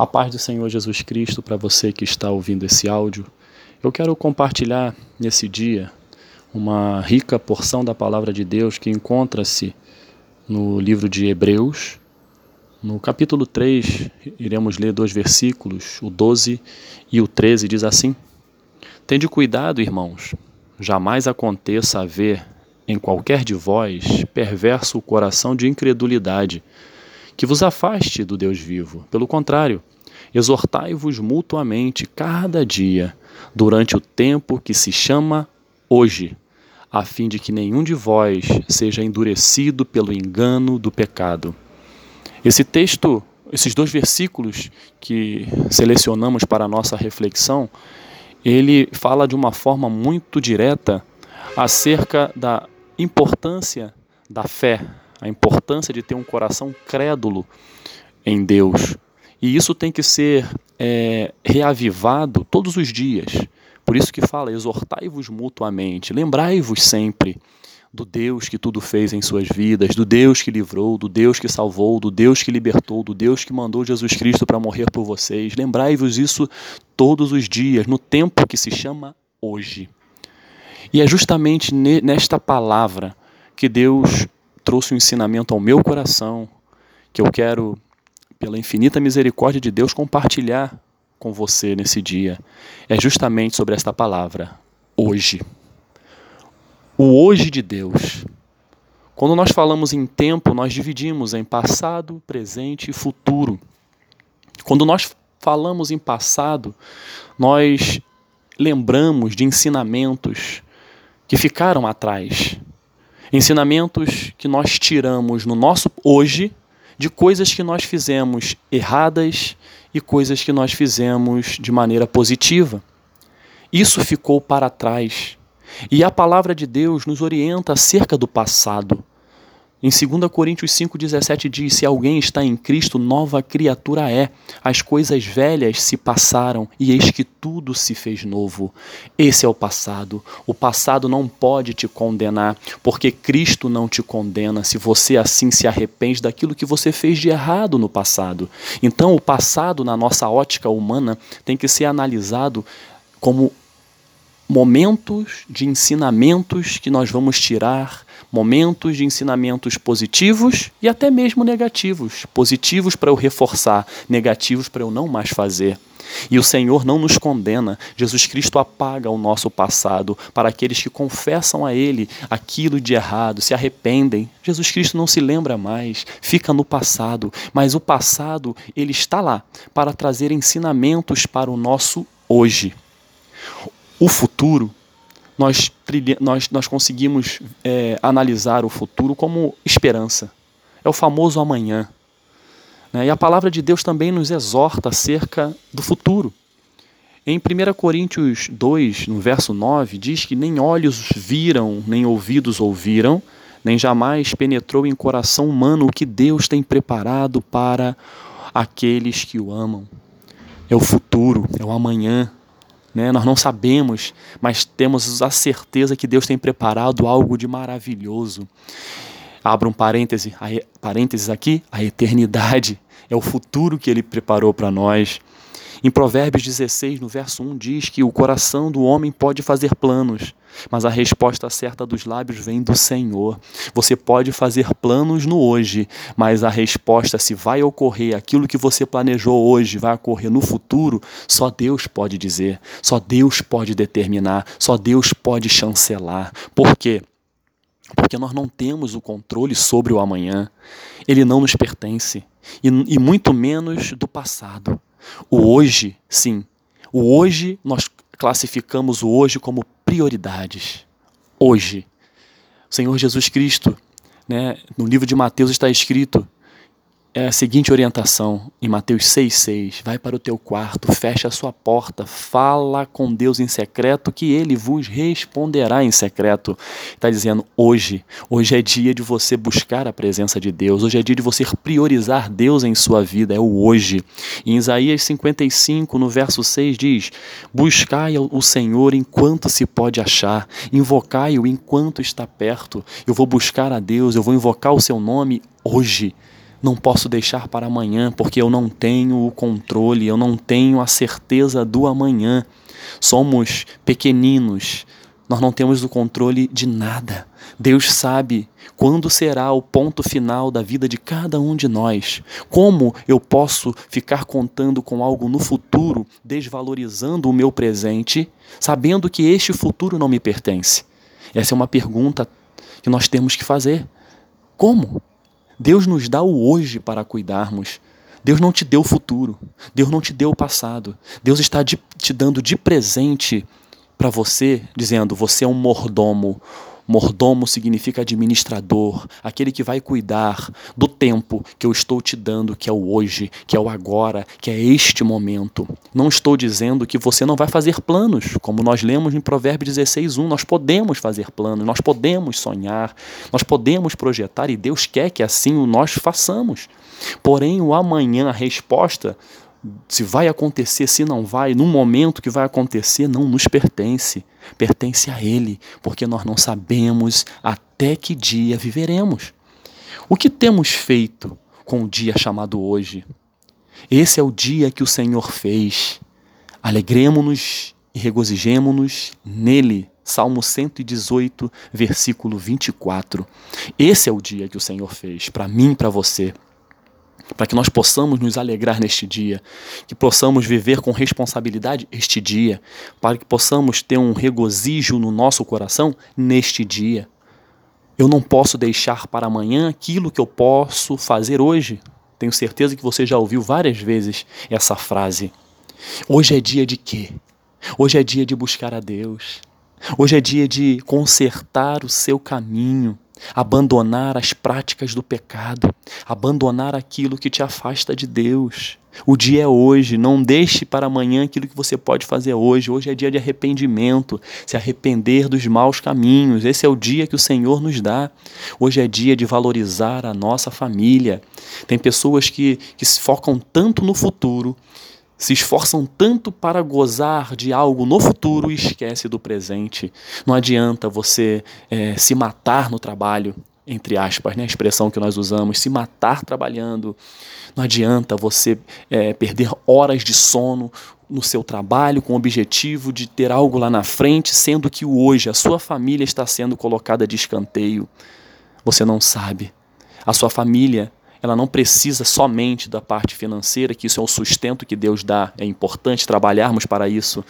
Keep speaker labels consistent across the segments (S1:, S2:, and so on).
S1: A paz do Senhor Jesus Cristo para você que está ouvindo esse áudio. Eu quero compartilhar nesse dia uma rica porção da palavra de Deus que encontra-se no livro de Hebreus. No capítulo 3, iremos ler dois versículos, o 12 e o 13, diz assim: Tende cuidado, irmãos, jamais aconteça haver em qualquer de vós perverso o coração de incredulidade que vos afaste do Deus vivo. Pelo contrário, exortai-vos mutuamente cada dia, durante o tempo que se chama hoje, a fim de que nenhum de vós seja endurecido pelo engano do pecado. Esse texto, esses dois versículos que selecionamos para a nossa reflexão, ele fala de uma forma muito direta acerca da importância da fé, a importância de ter um coração crédulo em Deus. E isso tem que ser é, reavivado todos os dias. Por isso que fala: exortai-vos mutuamente, lembrai-vos sempre do Deus que tudo fez em suas vidas, do Deus que livrou, do Deus que salvou, do Deus que libertou, do Deus que mandou Jesus Cristo para morrer por vocês. Lembrai-vos isso todos os dias, no tempo que se chama hoje. E é justamente nesta palavra que Deus trouxe um ensinamento ao meu coração, que eu quero, pela infinita misericórdia de Deus, compartilhar com você nesse dia. É justamente sobre esta palavra, hoje. O hoje de Deus. Quando nós falamos em tempo, nós dividimos em passado, presente e futuro. Quando nós falamos em passado, nós lembramos de ensinamentos que ficaram atrás, Ensinamentos que nós tiramos no nosso hoje de coisas que nós fizemos erradas e coisas que nós fizemos de maneira positiva. Isso ficou para trás. E a palavra de Deus nos orienta acerca do passado. Em 2 Coríntios 5,17 diz: Se alguém está em Cristo, nova criatura é. As coisas velhas se passaram e eis que tudo se fez novo. Esse é o passado. O passado não pode te condenar, porque Cristo não te condena se você assim se arrepende daquilo que você fez de errado no passado. Então, o passado, na nossa ótica humana, tem que ser analisado como momentos de ensinamentos que nós vamos tirar, momentos de ensinamentos positivos e até mesmo negativos. Positivos para eu reforçar, negativos para eu não mais fazer. E o Senhor não nos condena. Jesus Cristo apaga o nosso passado para aqueles que confessam a Ele aquilo de errado, se arrependem. Jesus Cristo não se lembra mais, fica no passado. Mas o passado, ele está lá para trazer ensinamentos para o nosso hoje o futuro, nós, nós, nós conseguimos é, analisar o futuro como esperança. É o famoso amanhã. Né? E a palavra de Deus também nos exorta acerca do futuro. Em 1 Coríntios 2, no verso 9, diz que nem olhos viram, nem ouvidos ouviram, nem jamais penetrou em coração humano o que Deus tem preparado para aqueles que o amam. É o futuro, é o amanhã, né? Nós não sabemos, mas temos a certeza que Deus tem preparado algo de maravilhoso. Abra um parêntese, parênteses aqui, a eternidade é o futuro que Ele preparou para nós. Em Provérbios 16, no verso 1, diz que o coração do homem pode fazer planos, mas a resposta certa dos lábios vem do Senhor. Você pode fazer planos no hoje, mas a resposta se vai ocorrer aquilo que você planejou hoje, vai ocorrer no futuro, só Deus pode dizer, só Deus pode determinar, só Deus pode chancelar. Por quê? Porque nós não temos o controle sobre o amanhã. Ele não nos pertence. E, e muito menos do passado. O hoje, sim. O hoje, nós classificamos o hoje como prioridades. Hoje. O Senhor Jesus Cristo, né, no livro de Mateus está escrito é a seguinte orientação em Mateus 6,6: Vai para o teu quarto, fecha a sua porta, fala com Deus em secreto, que ele vos responderá em secreto. Está dizendo hoje, hoje é dia de você buscar a presença de Deus, hoje é dia de você priorizar Deus em sua vida, é o hoje. Em Isaías 55, no verso 6, diz: Buscai o Senhor enquanto se pode achar, invocai-o enquanto está perto. Eu vou buscar a Deus, eu vou invocar o seu nome hoje não posso deixar para amanhã, porque eu não tenho o controle, eu não tenho a certeza do amanhã. Somos pequeninos, nós não temos o controle de nada. Deus sabe quando será o ponto final da vida de cada um de nós. Como eu posso ficar contando com algo no futuro, desvalorizando o meu presente, sabendo que este futuro não me pertence? Essa é uma pergunta que nós temos que fazer. Como? Deus nos dá o hoje para cuidarmos. Deus não te deu o futuro. Deus não te deu o passado. Deus está de, te dando de presente para você, dizendo: você é um mordomo, Mordomo significa administrador, aquele que vai cuidar do tempo que eu estou te dando, que é o hoje, que é o agora, que é este momento. Não estou dizendo que você não vai fazer planos, como nós lemos em Provérbios 16:1, nós podemos fazer planos, nós podemos sonhar, nós podemos projetar e Deus quer que assim nós façamos. Porém, o amanhã, a resposta se vai acontecer, se não vai, no momento que vai acontecer, não nos pertence. Pertence a Ele, porque nós não sabemos até que dia viveremos. O que temos feito com o dia chamado hoje? Esse é o dia que o Senhor fez. Alegremos-nos e regozijemo-nos nele. Salmo 118, versículo 24. Esse é o dia que o Senhor fez, para mim e para você para que nós possamos nos alegrar neste dia, que possamos viver com responsabilidade este dia, para que possamos ter um regozijo no nosso coração neste dia. Eu não posso deixar para amanhã aquilo que eu posso fazer hoje. Tenho certeza que você já ouviu várias vezes essa frase. Hoje é dia de quê? Hoje é dia de buscar a Deus. Hoje é dia de consertar o seu caminho abandonar as práticas do pecado, abandonar aquilo que te afasta de Deus. O dia é hoje, não deixe para amanhã aquilo que você pode fazer hoje. Hoje é dia de arrependimento, se arrepender dos maus caminhos. Esse é o dia que o Senhor nos dá. Hoje é dia de valorizar a nossa família. Tem pessoas que, que se focam tanto no futuro se esforçam tanto para gozar de algo no futuro e esquece do presente. Não adianta você é, se matar no trabalho, entre aspas, né, a expressão que nós usamos, se matar trabalhando. Não adianta você é, perder horas de sono no seu trabalho com o objetivo de ter algo lá na frente, sendo que hoje a sua família está sendo colocada de escanteio. Você não sabe. A sua família ela não precisa somente da parte financeira, que isso é o sustento que Deus dá, é importante trabalharmos para isso,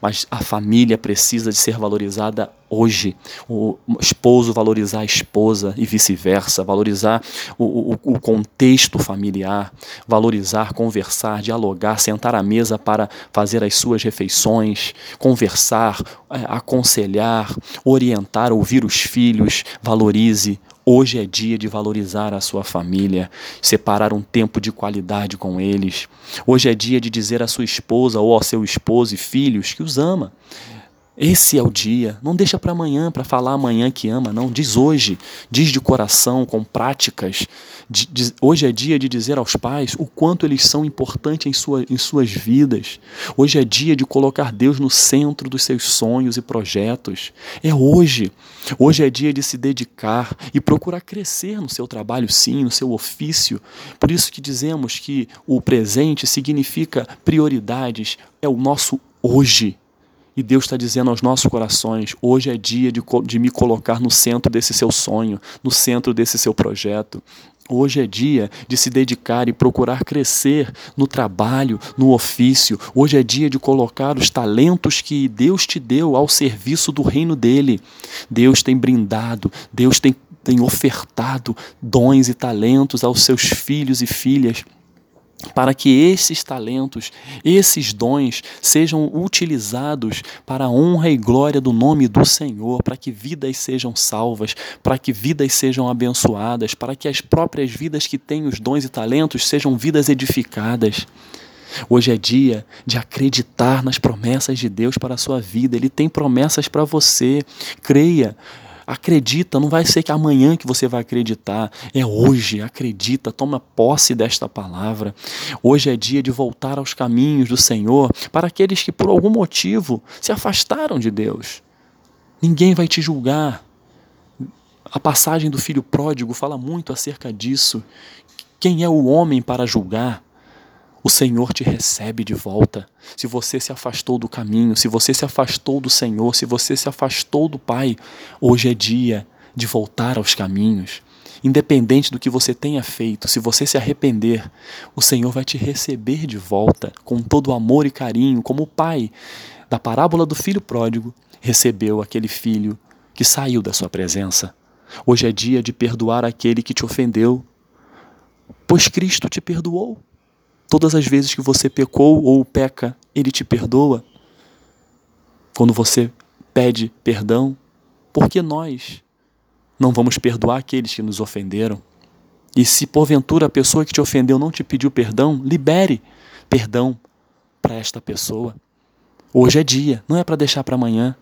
S1: mas a família precisa de ser valorizada hoje. O esposo valorizar a esposa e vice-versa, valorizar o, o, o, contexto familiar, valorizar, conversar, dialogar, sentar à mesa para fazer as suas refeições, conversar, é, aconselhar, orientar, ouvir os filhos, valorize Hoje é dia de valorizar a sua família, separar um tempo de qualidade com eles. Hoje é dia de dizer à sua esposa ou ao seu esposo e filhos que os ama. Esse é o dia. Não deixa para amanhã, para falar amanhã que ama, não. Diz hoje. Diz de coração, com práticas. Diz, hoje é dia de dizer aos pais o quanto eles são importantes em, sua, em suas vidas. Hoje é dia de colocar Deus no centro dos seus sonhos e projetos. É hoje. Hoje é dia de se dedicar e procurar crescer no seu trabalho, sim, no seu ofício. Por isso que dizemos que o presente significa prioridades. É o nosso hoje e Deus está dizendo aos nossos corações: hoje é dia de, de me colocar no centro desse seu sonho, no centro desse seu projeto. Hoje é dia de se dedicar e procurar crescer no trabalho, no ofício. Hoje é dia de colocar os talentos que Deus te deu ao serviço do reino dele. Deus tem brindado, Deus tem, tem ofertado dons e talentos aos seus filhos e filhas para que esses talentos, esses dons sejam utilizados para a honra e glória do nome do Senhor, para que vidas sejam salvas, para que vidas sejam abençoadas, para que as próprias vidas que têm os dons e talentos sejam vidas edificadas. Hoje é dia de acreditar nas promessas de Deus para a sua vida. Ele tem promessas para você. Creia. Acredita, não vai ser que amanhã que você vai acreditar, é hoje. Acredita, toma posse desta palavra. Hoje é dia de voltar aos caminhos do Senhor para aqueles que por algum motivo se afastaram de Deus. Ninguém vai te julgar. A passagem do filho pródigo fala muito acerca disso, Quem é o homem para julgar? O Senhor te recebe de volta. Se você se afastou do caminho, se você se afastou do Senhor, se você se afastou do Pai, hoje é dia de voltar aos caminhos. Independente do que você tenha feito, se você se arrepender, o Senhor vai te receber de volta com todo amor e carinho, como o pai da parábola do filho pródigo recebeu aquele filho que saiu da sua presença. Hoje é dia de perdoar aquele que te ofendeu, pois Cristo te perdoou. Todas as vezes que você pecou ou peca, Ele te perdoa. Quando você pede perdão, porque nós não vamos perdoar aqueles que nos ofenderam. E se porventura a pessoa que te ofendeu não te pediu perdão, libere perdão para esta pessoa. Hoje é dia, não é para deixar para amanhã.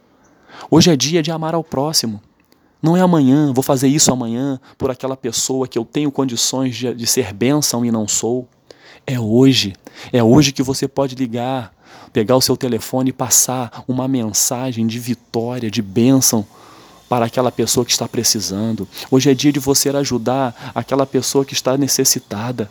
S1: Hoje é dia de amar ao próximo. Não é amanhã, vou fazer isso amanhã por aquela pessoa que eu tenho condições de, de ser bênção e não sou. É hoje. É hoje que você pode ligar, pegar o seu telefone e passar uma mensagem de vitória, de bênção para aquela pessoa que está precisando. Hoje é dia de você ajudar aquela pessoa que está necessitada,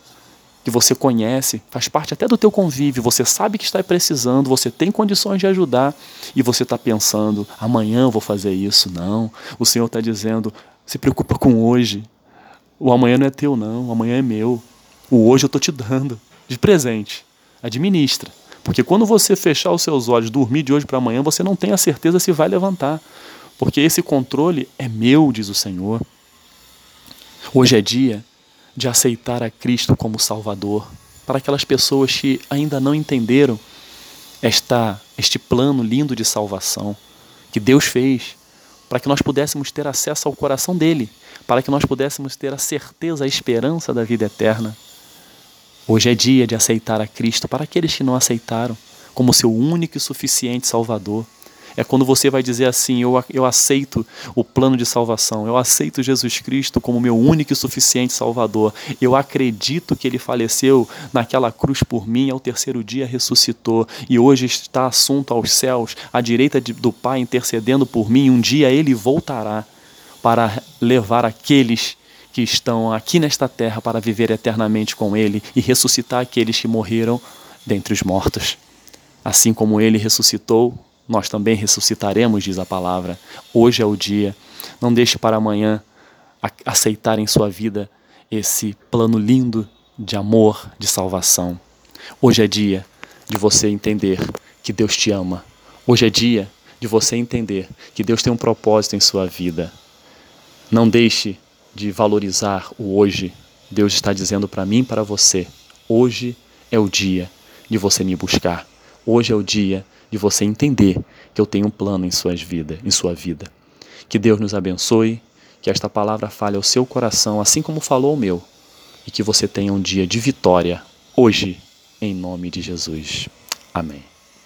S1: que você conhece, faz parte até do teu convívio, você sabe que está precisando, você tem condições de ajudar e você está pensando, amanhã eu vou fazer isso. Não, o Senhor está dizendo, se preocupa com hoje. O amanhã não é teu, não, o amanhã é meu. O hoje eu estou te dando de presente. Administra. Porque quando você fechar os seus olhos, dormir de hoje para amanhã, você não tem a certeza se vai levantar porque esse controle é meu, diz o Senhor. Hoje é dia de aceitar a Cristo como Salvador para aquelas pessoas que ainda não entenderam esta, este plano lindo de salvação que Deus fez para que nós pudéssemos ter acesso ao coração dele, para que nós pudéssemos ter a certeza, a esperança da vida eterna. Hoje é dia de aceitar a Cristo para aqueles que não aceitaram como seu único e suficiente Salvador. É quando você vai dizer assim: eu, eu aceito o plano de salvação, eu aceito Jesus Cristo como meu único e suficiente Salvador. Eu acredito que ele faleceu naquela cruz por mim, ao terceiro dia ressuscitou e hoje está assunto aos céus, à direita de, do Pai, intercedendo por mim. Um dia ele voltará para levar aqueles que estão aqui nesta terra para viver eternamente com Ele e ressuscitar aqueles que morreram dentre os mortos. Assim como Ele ressuscitou, nós também ressuscitaremos, diz a palavra. Hoje é o dia. Não deixe para amanhã aceitar em sua vida esse plano lindo de amor, de salvação. Hoje é dia de você entender que Deus te ama. Hoje é dia de você entender que Deus tem um propósito em sua vida. Não deixe de valorizar o hoje. Deus está dizendo para mim e para você: hoje é o dia de você me buscar. Hoje é o dia de você entender que eu tenho um plano em suas vida, em sua vida. Que Deus nos abençoe, que esta palavra fale ao seu coração, assim como falou o meu, e que você tenha um dia de vitória hoje, em nome de Jesus. Amém.